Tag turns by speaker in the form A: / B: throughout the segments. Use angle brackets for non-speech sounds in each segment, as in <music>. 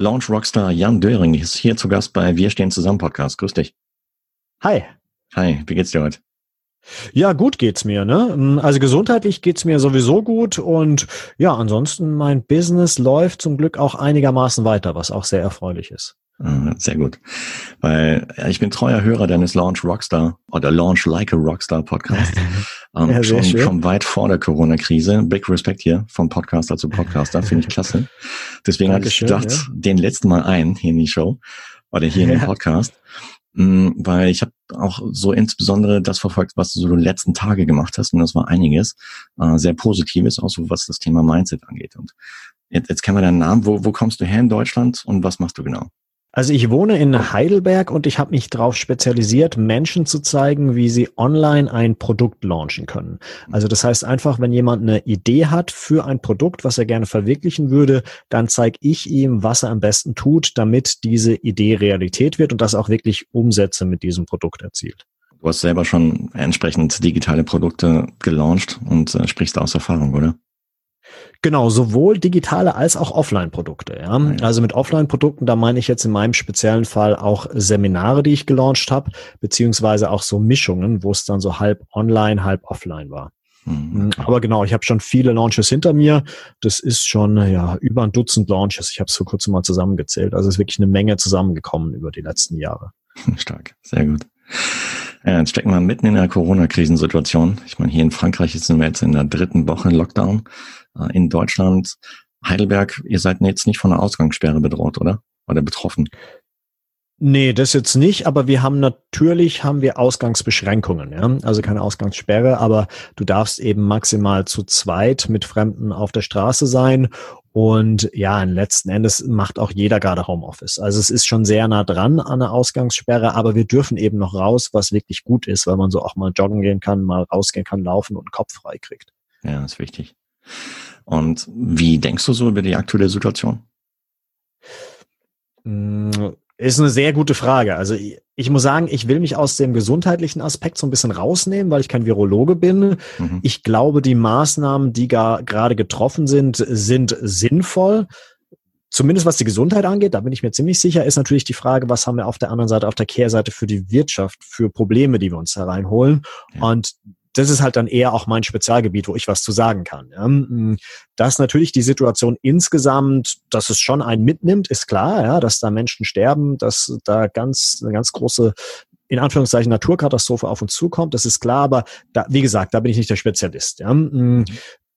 A: Launch Rockstar Jan Döring ist hier zu Gast bei Wir stehen zusammen Podcast. Grüß dich.
B: Hi.
A: Hi, wie geht's dir heute?
B: Ja, gut geht's mir, ne? Also gesundheitlich geht's mir sowieso gut und ja, ansonsten mein Business läuft zum Glück auch einigermaßen weiter, was auch sehr erfreulich ist.
A: Ah, sehr gut. Weil ich bin treuer Hörer deines Launch Rockstar oder Launch Like a Rockstar Podcast. <laughs> ähm, ja, schon, schon weit vor der Corona-Krise. Big Respect hier vom Podcaster zu Podcaster. <laughs> Finde ich klasse. Deswegen hatte ich gedacht, ja. den letzten Mal ein hier in die Show oder hier in den Podcast. Mm, weil ich habe auch so insbesondere das verfolgt, was du so die letzten Tage gemacht hast, und das war einiges, äh, sehr Positives, auch so was das Thema Mindset angeht. Und jetzt, jetzt kennen wir deinen Namen. Wo, wo kommst du her in Deutschland und was machst du genau?
B: Also ich wohne in Heidelberg und ich habe mich darauf spezialisiert, Menschen zu zeigen, wie sie online ein Produkt launchen können. Also das heißt einfach, wenn jemand eine Idee hat für ein Produkt, was er gerne verwirklichen würde, dann zeige ich ihm, was er am besten tut, damit diese Idee Realität wird und das auch wirklich Umsätze mit diesem Produkt erzielt.
A: Du hast selber schon entsprechend digitale Produkte gelauncht und äh, sprichst aus Erfahrung, oder?
B: Genau, sowohl digitale als auch Offline-Produkte. Ja? Ah, ja. Also mit Offline-Produkten, da meine ich jetzt in meinem speziellen Fall auch Seminare, die ich gelauncht habe, beziehungsweise auch so Mischungen, wo es dann so halb online, halb offline war. Mhm. Aber genau, ich habe schon viele Launches hinter mir. Das ist schon ja über ein Dutzend Launches. Ich habe es vor kurzem mal zusammengezählt. Also es ist wirklich eine Menge zusammengekommen über die letzten Jahre. <laughs>
A: Stark, sehr gut. Ja, jetzt stecken wir mitten in der Corona-Krisensituation. Ich meine, hier in Frankreich sind wir jetzt in der dritten Woche Lockdown. Äh, in Deutschland, Heidelberg, ihr seid jetzt nicht von einer Ausgangssperre bedroht, oder? Oder betroffen?
B: Nee, das jetzt nicht, aber wir haben natürlich haben wir Ausgangsbeschränkungen, ja. Also keine Ausgangssperre, aber du darfst eben maximal zu zweit mit Fremden auf der Straße sein. Und ja, letzten Endes macht auch jeder gerade Homeoffice. Also es ist schon sehr nah dran an einer Ausgangssperre, aber wir dürfen eben noch raus, was wirklich gut ist, weil man so auch mal joggen gehen kann, mal rausgehen kann, laufen und einen Kopf frei kriegt.
A: Ja, ist wichtig. Und wie denkst du so über die aktuelle Situation?
B: Mm, ist eine sehr gute Frage. Also ich, muss sagen, ich will mich aus dem gesundheitlichen Aspekt so ein bisschen rausnehmen, weil ich kein Virologe bin. Mhm. Ich glaube, die Maßnahmen, die gar, gerade getroffen sind, sind sinnvoll. Zumindest was die Gesundheit angeht, da bin ich mir ziemlich sicher, ist natürlich die Frage, was haben wir auf der anderen Seite, auf der Kehrseite für die Wirtschaft, für Probleme, die wir uns hereinholen. Ja. Und das ist halt dann eher auch mein Spezialgebiet, wo ich was zu sagen kann. Ja. Mm, dass natürlich die Situation insgesamt, dass es schon einen mitnimmt, ist klar, ja, dass da Menschen sterben, dass da ganz, eine ganz große in Anführungszeichen Naturkatastrophe auf uns zukommt, das ist klar, aber da, wie gesagt, da bin ich nicht der Spezialist. Ja. Mm, mhm.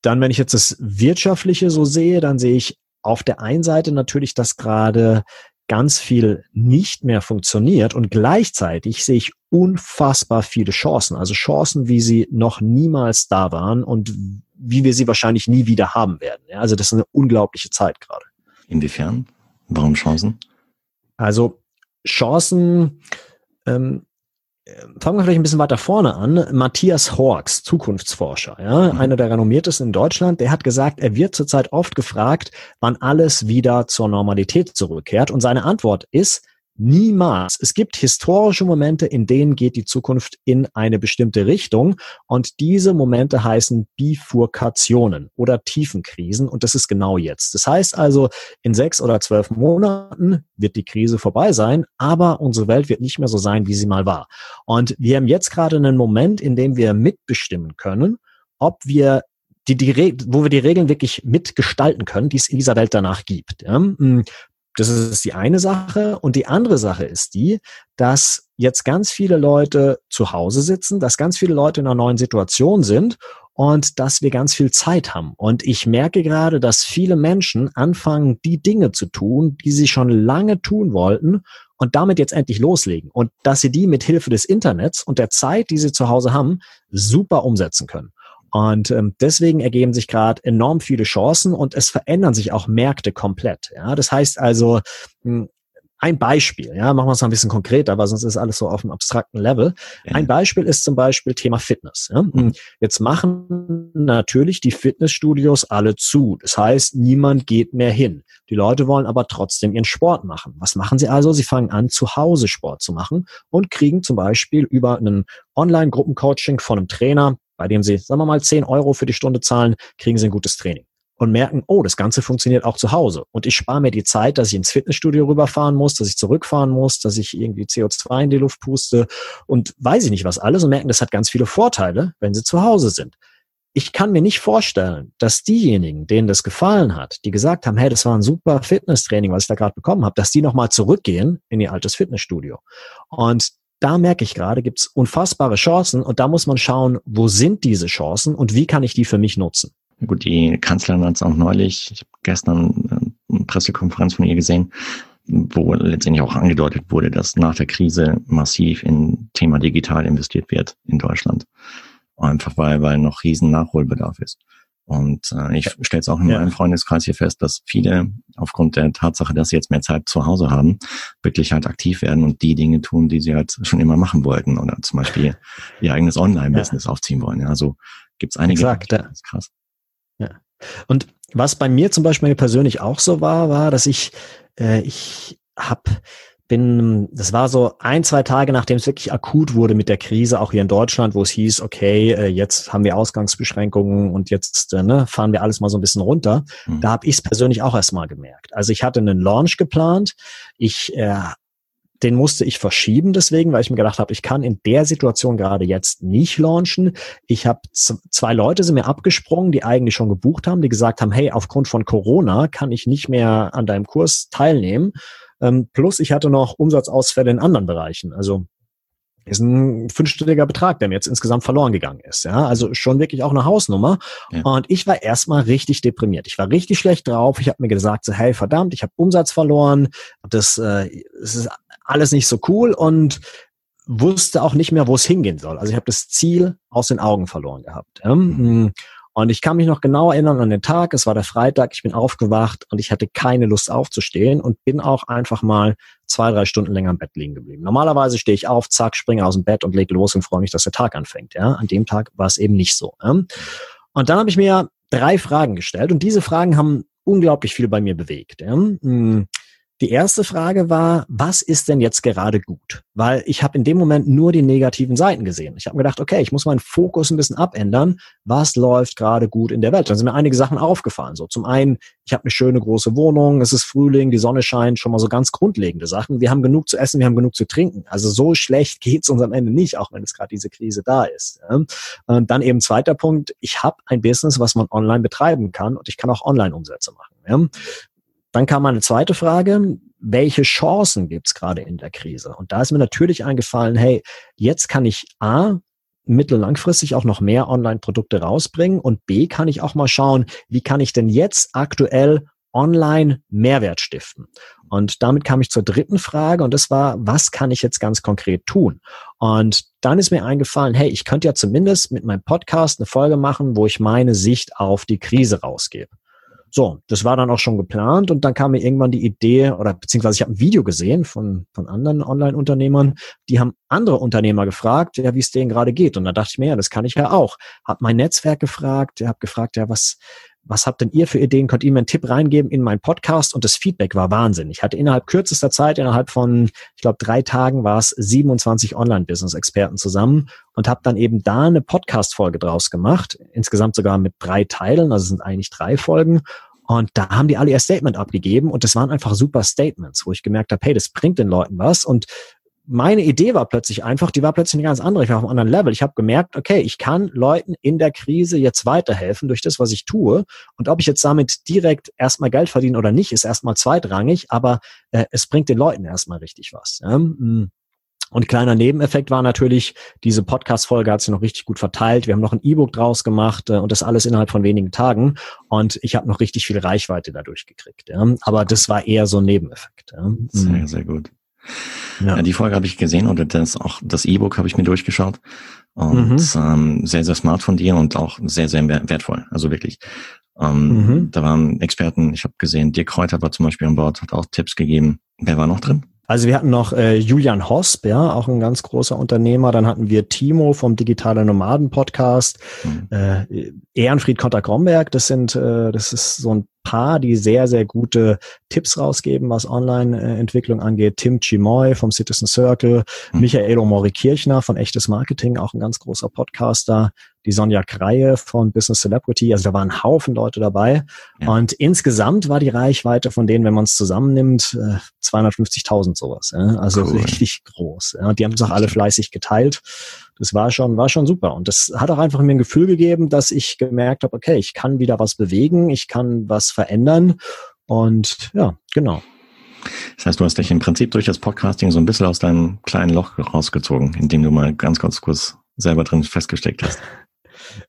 B: Dann, wenn ich jetzt das Wirtschaftliche so sehe, dann sehe ich auf der einen Seite natürlich, dass gerade ganz viel nicht mehr funktioniert und gleichzeitig sehe ich unfassbar viele Chancen, also Chancen, wie sie noch niemals da waren und wie wir sie wahrscheinlich nie wieder haben werden. also das ist eine unglaubliche Zeit gerade.
A: Inwiefern? Warum Chancen?
B: Also Chancen, ähm, fangen wir vielleicht ein bisschen weiter vorne an. Matthias Horks, Zukunftsforscher, ja, mhm. einer der renommiertesten in Deutschland, der hat gesagt, er wird zurzeit oft gefragt, wann alles wieder zur Normalität zurückkehrt. Und seine Antwort ist, Niemals. Es gibt historische Momente, in denen geht die Zukunft in eine bestimmte Richtung und diese Momente heißen Bifurkationen oder Tiefenkrisen und das ist genau jetzt. Das heißt also, in sechs oder zwölf Monaten wird die Krise vorbei sein, aber unsere Welt wird nicht mehr so sein, wie sie mal war. Und wir haben jetzt gerade einen Moment, in dem wir mitbestimmen können, ob wir die, die, wo wir die Regeln wirklich mitgestalten können, die es in dieser Welt danach gibt. Das ist die eine Sache. Und die andere Sache ist die, dass jetzt ganz viele Leute zu Hause sitzen, dass ganz viele Leute in einer neuen Situation sind und dass wir ganz viel Zeit haben. Und ich merke gerade, dass viele Menschen anfangen, die Dinge zu tun, die sie schon lange tun wollten und damit jetzt endlich loslegen. Und dass sie die mit Hilfe des Internets und der Zeit, die sie zu Hause haben, super umsetzen können. Und ähm, deswegen ergeben sich gerade enorm viele Chancen und es verändern sich auch Märkte komplett. Ja, das heißt also, mh, hm, ein Beispiel, ja, machen wir es mal ein bisschen konkreter, weil sonst ist alles so auf einem abstrakten Level. Ja. Ein Beispiel ist zum Beispiel Thema Fitness. Ja. Mhm. Jetzt machen natürlich die Fitnessstudios alle zu. Das heißt, niemand geht mehr hin. Die Leute wollen aber trotzdem ihren Sport machen. Was machen sie also? Sie fangen an, zu Hause Sport zu machen und kriegen zum Beispiel über einen Online-Gruppencoaching von einem Trainer bei dem Sie, sagen wir mal, 10 Euro für die Stunde zahlen, kriegen Sie ein gutes Training. und merken, oh, das Ganze funktioniert auch zu Hause. Und ich spare mir die Zeit, dass ich ins Fitnessstudio rüberfahren muss, dass ich zurückfahren muss, dass ich irgendwie CO2 in die Luft puste und weiß ich nicht was alles und merken, das hat ganz viele Vorteile, wenn sie zu Hause sind. Ich kann mir nicht vorstellen, dass diejenigen, denen das gefallen hat, die gesagt haben, hey, das war ein super Fitnesstraining, was ich da gerade bekommen habe, dass die nochmal zurückgehen in ihr altes Fitnessstudio. Und da merke ich gerade, gibt es unfassbare Chancen und da muss man schauen, wo sind diese Chancen und wie kann ich die für mich nutzen.
A: Gut, die Kanzlerin hat es auch neulich, ich habe gestern äh, eine Pressekonferenz von ihr gesehen, wo letztendlich auch angedeutet wurde, dass nach der Krise massiv in Thema digital investiert wird in Deutschland. Einfach weil, weil noch riesen Nachholbedarf ist. Und äh, ich stelle es auch in ja. meinem Freundeskreis hier fest, dass viele aufgrund der Tatsache, dass sie jetzt mehr Zeit zu Hause haben, wirklich halt aktiv werden und die Dinge tun, die sie halt schon immer machen wollten oder zum Beispiel <laughs> ihr eigenes Online-Business ja. aufziehen wollen. Ja, also gibt es einige.
B: Exakt, ja. Das ist krass. Ja. Und was bei mir zum Beispiel persönlich auch so war, war, dass ich äh, ich habe bin, das war so ein, zwei Tage, nachdem es wirklich akut wurde mit der Krise, auch hier in Deutschland, wo es hieß, okay, äh, jetzt haben wir Ausgangsbeschränkungen und jetzt äh, ne, fahren wir alles mal so ein bisschen runter. Mhm. Da habe ich es persönlich auch erstmal gemerkt. Also ich hatte einen Launch geplant. Ich äh, den musste ich verschieben deswegen, weil ich mir gedacht habe, ich kann in der Situation gerade jetzt nicht launchen. Ich habe zwei Leute sind mir abgesprungen, die eigentlich schon gebucht haben, die gesagt haben, hey, aufgrund von Corona kann ich nicht mehr an deinem Kurs teilnehmen. Ähm, plus ich hatte noch Umsatzausfälle in anderen Bereichen. Also ist ein fünfstelliger Betrag, der mir jetzt insgesamt verloren gegangen ist. Ja, also schon wirklich auch eine Hausnummer. Ja. Und ich war erstmal richtig deprimiert. Ich war richtig schlecht drauf. Ich habe mir gesagt, so, hey, verdammt, ich habe Umsatz verloren. Das, äh, das ist alles nicht so cool und wusste auch nicht mehr, wo es hingehen soll. Also ich habe das Ziel aus den Augen verloren gehabt. Ja? Mhm. Und ich kann mich noch genau erinnern an den Tag, es war der Freitag, ich bin aufgewacht und ich hatte keine Lust aufzustehen und bin auch einfach mal zwei, drei Stunden länger im Bett liegen geblieben. Normalerweise stehe ich auf, zack, springe aus dem Bett und lege los und freue mich, dass der Tag anfängt. Ja? An dem Tag war es eben nicht so. Ja? Und dann habe ich mir drei Fragen gestellt und diese Fragen haben unglaublich viel bei mir bewegt. Ja? Hm. Die erste Frage war, was ist denn jetzt gerade gut? Weil ich habe in dem Moment nur die negativen Seiten gesehen. Ich habe gedacht, okay, ich muss meinen Fokus ein bisschen abändern. Was läuft gerade gut in der Welt? Dann sind mir einige Sachen aufgefallen. So zum einen, ich habe eine schöne große Wohnung, es ist Frühling, die Sonne scheint, schon mal so ganz grundlegende Sachen. Wir haben genug zu essen, wir haben genug zu trinken. Also so schlecht geht's uns am Ende nicht, auch wenn es gerade diese Krise da ist. Und dann eben zweiter Punkt, ich habe ein Business, was man online betreiben kann und ich kann auch Online-Umsätze machen. Dann kam eine zweite Frage, welche Chancen gibt's gerade in der Krise? Und da ist mir natürlich eingefallen, hey, jetzt kann ich A, mittel- langfristig auch noch mehr Online-Produkte rausbringen und B, kann ich auch mal schauen, wie kann ich denn jetzt aktuell online Mehrwert stiften? Und damit kam ich zur dritten Frage und das war, was kann ich jetzt ganz konkret tun? Und dann ist mir eingefallen, hey, ich könnte ja zumindest mit meinem Podcast eine Folge machen, wo ich meine Sicht auf die Krise rausgebe. So, das war dann auch schon geplant und dann kam mir irgendwann die Idee oder beziehungsweise ich habe ein Video gesehen von, von anderen Online-Unternehmern, die haben andere Unternehmer gefragt, ja, wie es denen gerade geht. Und da dachte ich mir, ja, das kann ich ja auch. Hab mein Netzwerk gefragt, habe gefragt, ja, was, was habt denn ihr für Ideen? Könnt ihr mir einen Tipp reingeben in meinen Podcast? Und das Feedback war Wahnsinn. Ich hatte innerhalb kürzester Zeit, innerhalb von, ich glaube, drei Tagen war es 27 Online-Business-Experten zusammen und habe dann eben da eine Podcast-Folge draus gemacht. Insgesamt sogar mit drei Teilen, also sind eigentlich drei Folgen. Und da haben die alle ihr Statement abgegeben und das waren einfach super Statements, wo ich gemerkt habe, hey, das bringt den Leuten was. Und meine Idee war plötzlich einfach, die war plötzlich eine ganz andere. Ich war auf einem anderen Level. Ich habe gemerkt, okay, ich kann Leuten in der Krise jetzt weiterhelfen durch das, was ich tue. Und ob ich jetzt damit direkt erstmal Geld verdiene oder nicht, ist erstmal zweitrangig, aber äh, es bringt den Leuten erstmal richtig was. Ja? Mm. Und kleiner Nebeneffekt war natürlich, diese Podcast-Folge hat sich noch richtig gut verteilt. Wir haben noch ein E-Book draus gemacht äh, und das alles innerhalb von wenigen Tagen. Und ich habe noch richtig viel Reichweite dadurch gekriegt. Ja? Aber das war eher so ein Nebeneffekt. Ja?
A: Sehr, mm. sehr gut. Ja. die Folge habe ich gesehen und das auch das E-Book habe ich mir durchgeschaut. Und mhm. ähm, sehr, sehr smart von dir und auch sehr, sehr wertvoll. Also wirklich. Ähm, mhm. Da waren Experten, ich habe gesehen, Dirk Kräuter war zum Beispiel an Bord, hat auch Tipps gegeben. Wer war noch drin?
B: Also wir hatten noch äh, Julian Hosp, ja, auch ein ganz großer Unternehmer. Dann hatten wir Timo vom Digitale Nomaden Podcast, mhm. äh, Ehrenfried Konter-Gromberg, das sind, äh, das ist so ein paar, die sehr, sehr gute Tipps rausgeben, was Online-Entwicklung angeht. Tim Chimoy vom Citizen Circle, mhm. Michael Omori Kirchner von Echtes Marketing, auch ein ganz großer Podcaster, die Sonja Kreie von Business Celebrity. Also da waren ein Haufen Leute dabei. Ja. Und insgesamt war die Reichweite von denen, wenn man es zusammennimmt, 250.000 äh, sowas. Also cool. richtig groß. Die haben es auch alle fleißig geteilt. Das war schon, war schon super. Und das hat auch einfach mir ein Gefühl gegeben, dass ich gemerkt habe, okay, ich kann wieder was bewegen, ich kann was verändern. Und ja, genau.
A: Das heißt, du hast dich im Prinzip durch das Podcasting so ein bisschen aus deinem kleinen Loch rausgezogen, indem du mal ganz, ganz kurz selber drin festgesteckt hast.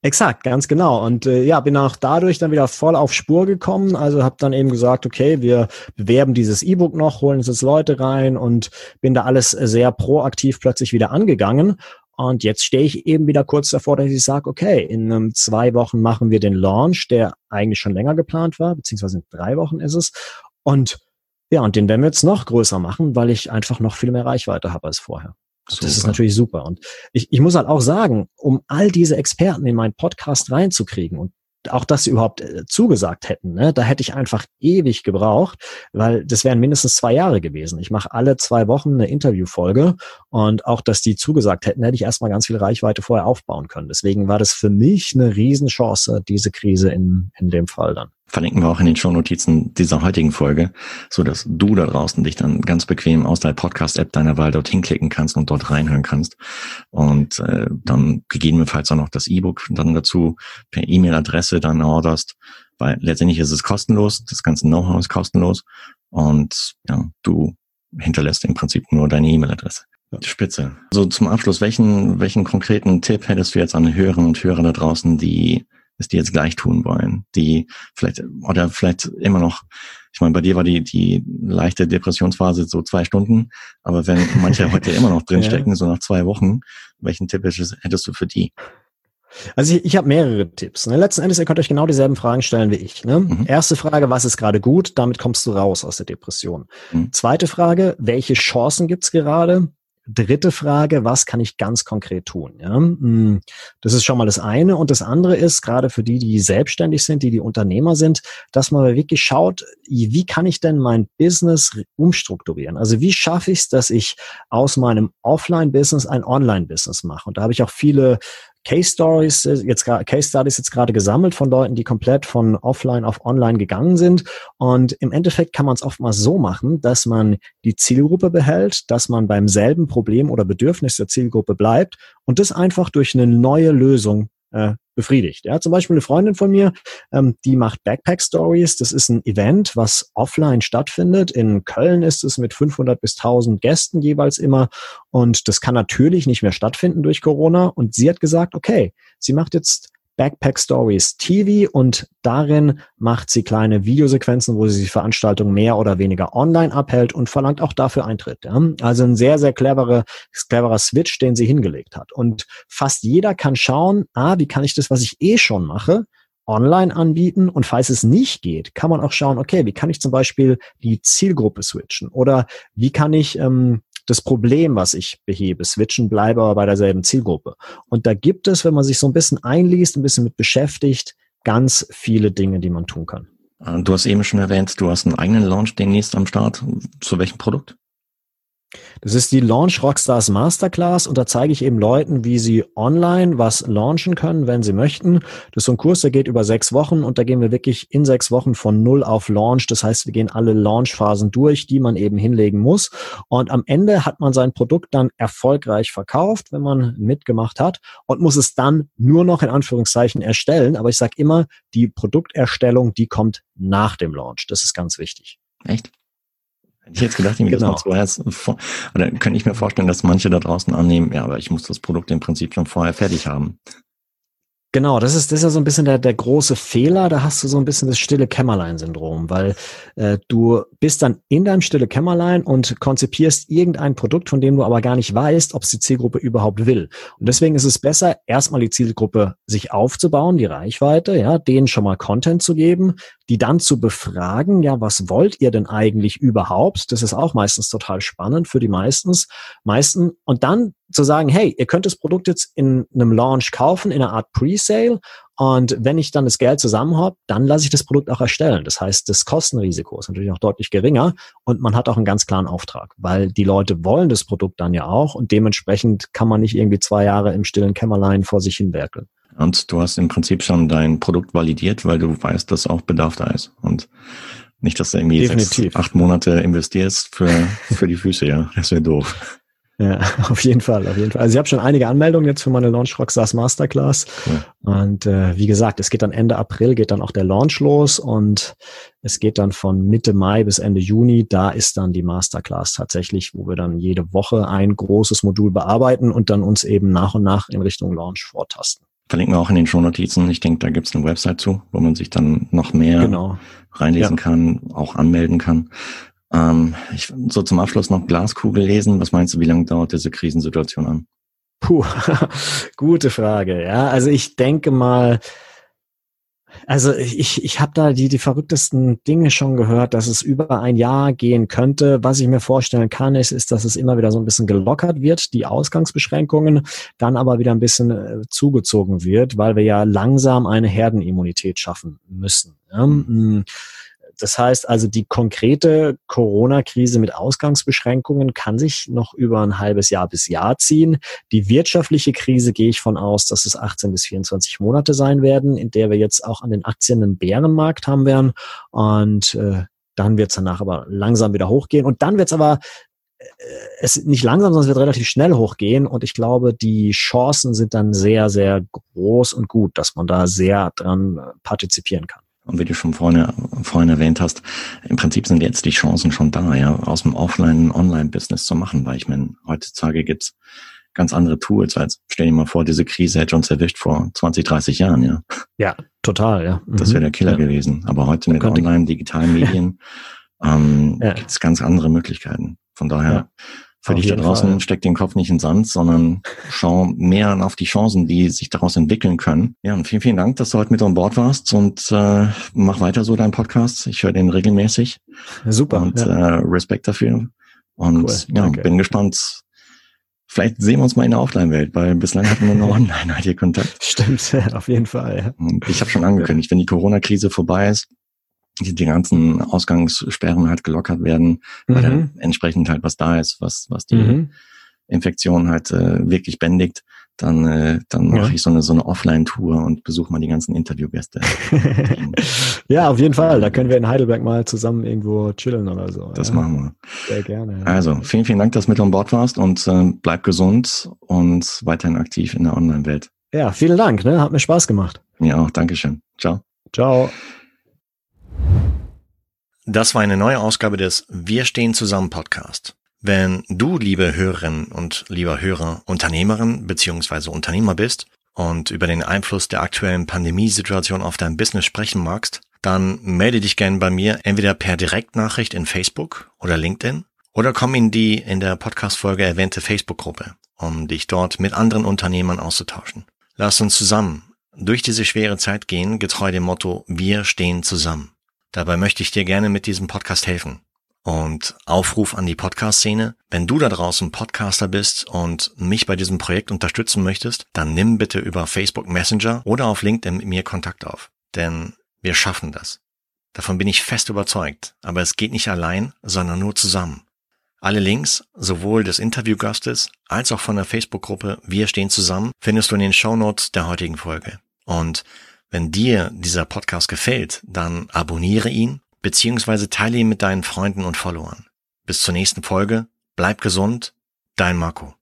B: Exakt, ganz genau. Und äh, ja, bin auch dadurch dann wieder voll auf Spur gekommen. Also habe dann eben gesagt, okay, wir bewerben dieses E-Book noch, holen uns jetzt Leute rein und bin da alles sehr proaktiv plötzlich wieder angegangen. Und jetzt stehe ich eben wieder kurz davor, dass ich sage, okay, in um, zwei Wochen machen wir den Launch, der eigentlich schon länger geplant war, beziehungsweise in drei Wochen ist es. Und ja, und den werden wir jetzt noch größer machen, weil ich einfach noch viel mehr Reichweite habe als vorher. Das ist natürlich super. Und ich, ich muss halt auch sagen, um all diese Experten in meinen Podcast reinzukriegen und auch dass sie überhaupt äh, zugesagt hätten, ne? da hätte ich einfach ewig gebraucht, weil das wären mindestens zwei Jahre gewesen. Ich mache alle zwei Wochen eine Interviewfolge und auch, dass die zugesagt hätten, hätte ich erstmal ganz viel Reichweite vorher aufbauen können. Deswegen war das für mich eine Riesenchance, diese Krise in, in dem Fall dann
A: verlinken wir auch in den Shownotizen dieser heutigen Folge, so dass du da draußen dich dann ganz bequem aus der Podcast-App deiner Wahl dorthin klicken kannst und dort reinhören kannst und äh, dann gegebenenfalls auch noch das E-Book dann dazu per E-Mail-Adresse dann orderst, weil letztendlich ist es kostenlos, das ganze Know-how ist kostenlos und ja, du hinterlässt im Prinzip nur deine E-Mail-Adresse. Spitze. So zum Abschluss, welchen, welchen konkreten Tipp hättest du jetzt an Hörerinnen und Hörer da draußen, die es die jetzt gleich tun wollen, die vielleicht oder vielleicht immer noch, ich meine, bei dir war die die leichte Depressionsphase so zwei Stunden, aber wenn manche <laughs> heute immer noch drinstecken, ja. so nach zwei Wochen, welchen Tipp hättest du für die?
B: Also ich, ich habe mehrere Tipps. Ne? Letzten Endes, ihr könnt euch genau dieselben Fragen stellen wie ich. Ne? Mhm. Erste Frage, was ist gerade gut? Damit kommst du raus aus der Depression. Mhm. Zweite Frage, welche Chancen gibt's gerade? Dritte Frage, was kann ich ganz konkret tun? Ja? Hm, das ist schon mal das eine. Und das andere ist, gerade für die, die selbstständig sind, die die Unternehmer sind, dass man wirklich schaut, wie kann ich denn mein Business umstrukturieren? Also wie schaffe ich es, dass ich aus meinem Offline-Business ein Online-Business mache? Und da habe ich auch viele Case Stories äh, jetzt Case Studies jetzt gerade gesammelt von Leuten, die komplett von offline auf online gegangen sind. Und im Endeffekt kann man es oftmals so machen, dass man die Zielgruppe behält, dass man beim selben Problem oder Bedürfnis der Zielgruppe bleibt und das einfach durch eine neue Lösung äh, befriedigt. Ja, zum Beispiel eine Freundin von mir, ähm, die macht Backpack Stories. Das ist ein Event, was offline stattfindet. In Köln ist es mit 500 bis 1000 Gästen jeweils immer. Und das kann natürlich nicht mehr stattfinden durch Corona. Und sie hat gesagt, okay, sie macht jetzt Backpack Stories TV und darin macht sie kleine Videosequenzen, wo sie die Veranstaltung mehr oder weniger online abhält und verlangt auch dafür Eintritt. Ja? Also ein sehr, sehr cleverer, cleverer Switch, den sie hingelegt hat. Und fast jeder kann schauen, ah, wie kann ich das, was ich eh schon mache, online anbieten und falls es nicht geht, kann man auch schauen, okay, wie kann ich zum Beispiel die Zielgruppe switchen oder wie kann ich ähm, das Problem, was ich behebe, switchen, bleibe aber bei derselben Zielgruppe. Und da gibt es, wenn man sich so ein bisschen einliest, ein bisschen mit beschäftigt, ganz viele Dinge, die man tun kann.
A: Äh, du hast eben schon erwähnt, du hast einen eigenen Launch demnächst am Start. Zu welchem Produkt?
B: Das ist die Launch Rockstars Masterclass und da zeige ich eben Leuten, wie sie online was launchen können, wenn sie möchten. Das ist so ein Kurs, der geht über sechs Wochen und da gehen wir wirklich in sechs Wochen von null auf Launch. Das heißt, wir gehen alle Launchphasen durch, die man eben hinlegen muss. Und am Ende hat man sein Produkt dann erfolgreich verkauft, wenn man mitgemacht hat und muss es dann nur noch in Anführungszeichen erstellen. Aber ich sage immer, die Produkterstellung, die kommt nach dem Launch. Das ist ganz wichtig.
A: Echt? Hätte ich jetzt gedacht, irgendwie genau. das mal vorher, oder kann ich mir vorstellen, dass manche da draußen annehmen, ja, aber ich muss das Produkt im Prinzip schon vorher fertig haben.
B: Genau, das ist, das ist ja so ein bisschen der, der große Fehler. Da hast du so ein bisschen das stille Kämmerlein-Syndrom, weil äh, du bist dann in deinem stille Kämmerlein und konzipierst irgendein Produkt, von dem du aber gar nicht weißt, ob es die Zielgruppe überhaupt will. Und deswegen ist es besser, erstmal die Zielgruppe sich aufzubauen, die Reichweite, ja, denen schon mal Content zu geben, die dann zu befragen, ja, was wollt ihr denn eigentlich überhaupt? Das ist auch meistens total spannend für die meistens, meisten. Und dann zu sagen, hey, ihr könnt das Produkt jetzt in einem Launch kaufen, in einer Art Pre-Sale. Und wenn ich dann das Geld zusammen habe, dann lasse ich das Produkt auch erstellen. Das heißt, das Kostenrisiko ist natürlich auch deutlich geringer und man hat auch einen ganz klaren Auftrag, weil die Leute wollen das Produkt dann ja auch und dementsprechend kann man nicht irgendwie zwei Jahre im stillen Kämmerlein vor sich hin werkeln.
A: Und du hast im Prinzip schon dein Produkt validiert, weil du weißt, dass auch Bedarf da ist. Und nicht, dass du irgendwie Definitiv. sechs, acht Monate investierst für, für die Füße, ja. Das wäre doof.
B: Ja, <laughs> auf jeden Fall, auf jeden Fall. Also ich habe schon einige Anmeldungen jetzt für meine Launch Rockstars Masterclass. Ja. Und äh, wie gesagt, es geht dann Ende April, geht dann auch der Launch los und es geht dann von Mitte Mai bis Ende Juni. Da ist dann die Masterclass tatsächlich, wo wir dann jede Woche ein großes Modul bearbeiten und dann uns eben nach und nach in Richtung Launch vortasten.
A: Verlinken wir auch in den Shownotizen. Ich denke, da gibt es eine Website zu, wo man sich dann noch mehr genau. reinlesen ja. kann, auch anmelden kann. Ähm, ich so zum Abschluss noch Glaskugel lesen. Was meinst du, wie lange dauert diese Krisensituation an?
B: Puh, <laughs> gute Frage. Ja, also ich denke mal, also ich, ich habe da die, die verrücktesten Dinge schon gehört, dass es über ein Jahr gehen könnte. Was ich mir vorstellen kann, ist, ist, dass es immer wieder so ein bisschen gelockert wird, die Ausgangsbeschränkungen, dann aber wieder ein bisschen äh, zugezogen wird, weil wir ja langsam eine Herdenimmunität schaffen müssen. Ja? Mhm. Das heißt also, die konkrete Corona-Krise mit Ausgangsbeschränkungen kann sich noch über ein halbes Jahr bis Jahr ziehen. Die wirtschaftliche Krise gehe ich von aus, dass es 18 bis 24 Monate sein werden, in der wir jetzt auch an den Aktien einen Bärenmarkt haben werden. Und äh, dann wird es danach aber langsam wieder hochgehen. Und dann wird es aber äh, es nicht langsam, sondern es wird relativ schnell hochgehen. Und ich glaube, die Chancen sind dann sehr, sehr groß und gut, dass man da sehr dran äh, partizipieren kann.
A: Und wie du schon vorhin, vorhin erwähnt hast, im Prinzip sind jetzt die Chancen schon da, ja, aus dem Offline- Online-Business zu machen, weil ich meine, heutzutage gibt's ganz andere Tools als, stell dir mal vor, diese Krise hätte uns erwischt vor 20, 30 Jahren, ja.
B: Ja, total, ja.
A: Mhm. Das wäre der Killer ja. gewesen. Aber heute mit Online, digitalen <laughs> Medien ähm, ja. gibt's ganz andere Möglichkeiten. Von daher, ja. Für dich da draußen Fall. steck den Kopf nicht in Sand, sondern schau mehr auf die Chancen, die sich daraus entwickeln können. Ja, und vielen, vielen Dank, dass du heute mit an Bord warst und äh, mach weiter so deinen Podcast. Ich höre den regelmäßig.
B: Super.
A: Und ja. äh, Respekt dafür. Und cool, ja, bin gespannt. Vielleicht sehen wir uns mal in der Offline-Welt, weil bislang hatten wir nur <laughs> online halt hier Kontakt.
B: Stimmt, <laughs> auf jeden Fall. Ja.
A: Und ich habe schon angekündigt, wenn die Corona-Krise vorbei ist, die, die ganzen Ausgangssperren halt gelockert werden, mhm. weil dann entsprechend halt was da ist, was, was die mhm. Infektion halt äh, wirklich bändigt, dann, äh, dann mache ja. ich so eine, so eine Offline-Tour und besuche mal die ganzen Interviewgäste. <laughs>
B: ja, auf jeden Fall. Da können wir in Heidelberg mal zusammen irgendwo chillen oder so.
A: Das
B: ja.
A: machen wir.
B: Sehr gerne. Ja.
A: Also, vielen, vielen Dank, dass du mit an Bord warst und äh, bleib gesund und weiterhin aktiv in der Online-Welt.
B: Ja, vielen Dank. Ne? Hat mir Spaß gemacht.
A: Mir auch. Dankeschön. Ciao.
B: Ciao.
A: Das war eine neue Ausgabe des Wir stehen zusammen Podcast. Wenn du, liebe Hörerinnen und lieber Hörer, Unternehmerin bzw. Unternehmer bist und über den Einfluss der aktuellen Pandemiesituation auf dein Business sprechen magst, dann melde dich gerne bei mir entweder per Direktnachricht in Facebook oder LinkedIn oder komm in die in der Podcast-Folge erwähnte Facebook-Gruppe, um dich dort mit anderen Unternehmern auszutauschen. Lass uns zusammen durch diese schwere Zeit gehen, getreu dem Motto Wir stehen zusammen. Dabei möchte ich dir gerne mit diesem Podcast helfen. Und Aufruf an die Podcast-Szene. Wenn du da draußen Podcaster bist und mich bei diesem Projekt unterstützen möchtest, dann nimm bitte über Facebook Messenger oder auf LinkedIn mit mir Kontakt auf. Denn wir schaffen das. Davon bin ich fest überzeugt. Aber es geht nicht allein, sondern nur zusammen. Alle Links, sowohl des Interviewgastes als auch von der Facebook-Gruppe Wir stehen zusammen, findest du in den Show Notes der heutigen Folge. Und wenn dir dieser Podcast gefällt, dann abonniere ihn beziehungsweise teile ihn mit deinen Freunden und Followern. Bis zur nächsten Folge, bleib gesund, dein Marco.